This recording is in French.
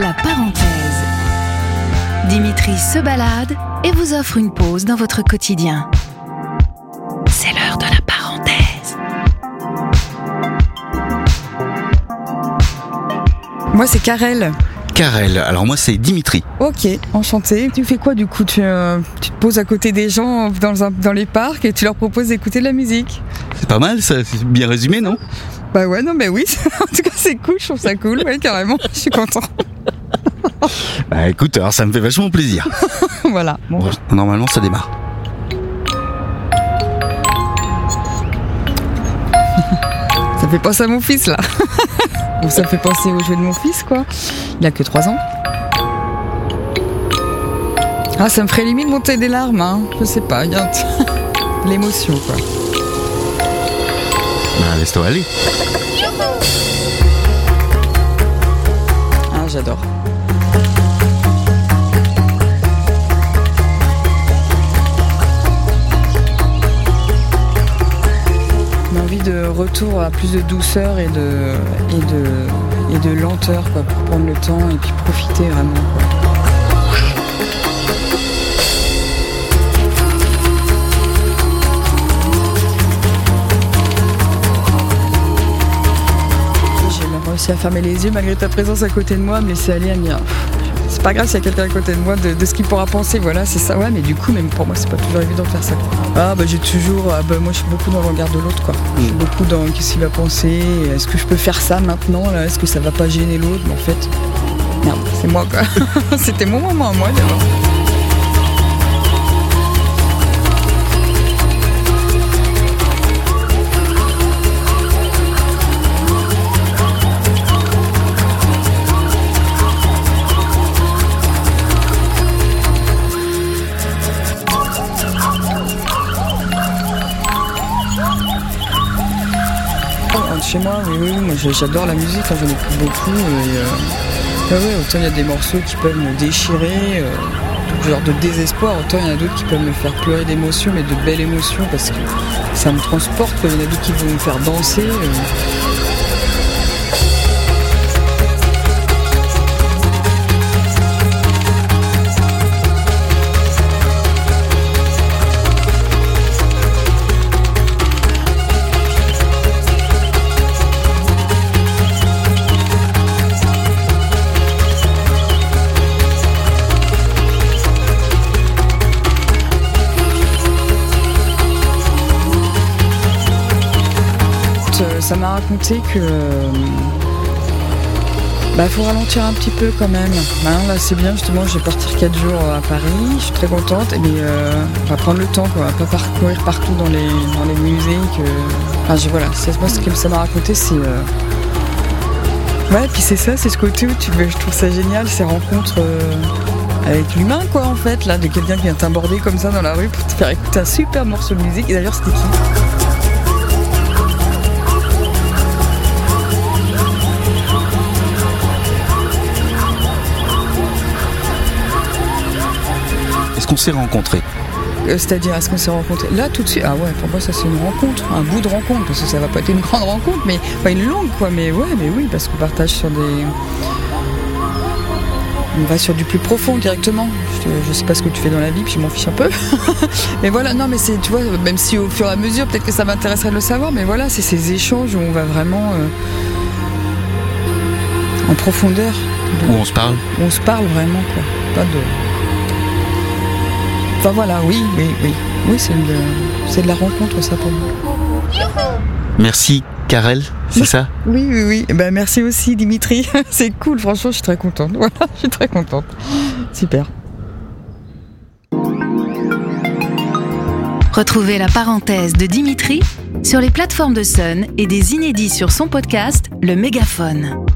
La parenthèse. Dimitri se balade et vous offre une pause dans votre quotidien. C'est l'heure de la parenthèse. Moi, c'est Karel. Karel, alors moi c'est Dimitri. Ok, enchanté. Tu fais quoi du coup? Tu, euh, tu te poses à côté des gens dans, un- dans les parcs et tu leur proposes d'écouter de la musique C'est pas mal ça, c'est bien résumé non? Bah ouais, non mais oui, en tout cas c'est cool, je trouve ça cool, ouais, carrément, je suis content. Bah écoute, alors ça me fait vachement plaisir. voilà. Bon. Bon, Normalement ça démarre. Ça fait penser à mon fils là. Ou ça me fait penser au jeu de mon fils quoi. Il a que 3 ans. Ah, ça me ferait limite monter des larmes, hein. Je sais pas, y a l'émotion quoi. Bah laisse-toi aller. Ah, j'adore. Retour à plus de douceur et de, et de, et de lenteur pour prendre le temps et puis profiter vraiment. J'ai même réussi à fermer les yeux malgré ta présence à côté de moi, me laisser aller à c'est pas grave s'il y a quelqu'un à côté de moi de, de ce qu'il pourra penser, voilà, c'est ça. Ouais, mais du coup, même pour moi, c'est pas toujours évident de faire ça. Ah, bah j'ai toujours, ah, bah, moi je suis beaucoup dans le regard de l'autre, quoi. Je suis beaucoup dans qu'est-ce qu'il va penser, est-ce que je peux faire ça maintenant, là, est-ce que ça va pas gêner l'autre, mais en fait, merde, c'est moi, quoi. C'était mon moment à moi, d'abord. Chez moi, oui, oui, j'adore la musique, hein, j'en écoute beaucoup. Et, euh, autant il y a des morceaux qui peuvent me déchirer, euh, tout genre de désespoir, autant il y en a d'autres qui peuvent me faire pleurer d'émotions, mais de belles émotions parce que ça me transporte. Il y en a d'autres qui vont me faire danser. euh. Ça m'a raconté que. euh, Bah, faut ralentir un petit peu quand même. Hein, là, c'est bien, justement, je vais partir 4 jours à Paris, je suis très contente. Mais euh, on va prendre le temps, quoi. Pas parcourir partout dans les, dans les musées. Que... Enfin, je- voilà, c'est moi ce que ça m'a raconté, c'est. euh, Ouais, puis c'est ça, c'est ce côté où tu je trouve ça génial, ces rencontres euh, avec l'humain, quoi, en fait, là, de quelqu'un qui vient t'aborder comme ça dans la rue pour te faire écouter un super morceau de musique. Et d'ailleurs, c'était qui? Est-ce qu'on s'est rencontrés Euh, C'est-à-dire, est-ce qu'on s'est rencontrés Là, tout de suite Ah ouais, pour moi, ça, c'est une rencontre, un bout de rencontre, parce que ça va pas être une grande rencontre, mais pas une longue, quoi. Mais ouais, mais oui, parce qu'on partage sur des. On va sur du plus profond directement. Je, je sais pas ce que tu fais dans la vie, puis je m'en fiche un peu. mais voilà, non, mais c'est, tu vois, même si au fur et à mesure, peut-être que ça m'intéresserait de le savoir, mais voilà, c'est ces échanges où on va vraiment euh, en profondeur. Où on se parle? On se parle vraiment, quoi. Pas de. Enfin voilà, oui, oui, oui. Oui, c'est de, c'est de la rencontre, ça, pour moi. Merci Karel, c'est ça? Oui, oui, oui. Eh Ben, merci aussi, Dimitri. c'est cool, franchement, je suis très contente. Voilà, je suis très contente. Super. Retrouvez la parenthèse de Dimitri sur les plateformes de Sun et des inédits sur son podcast Le Mégaphone.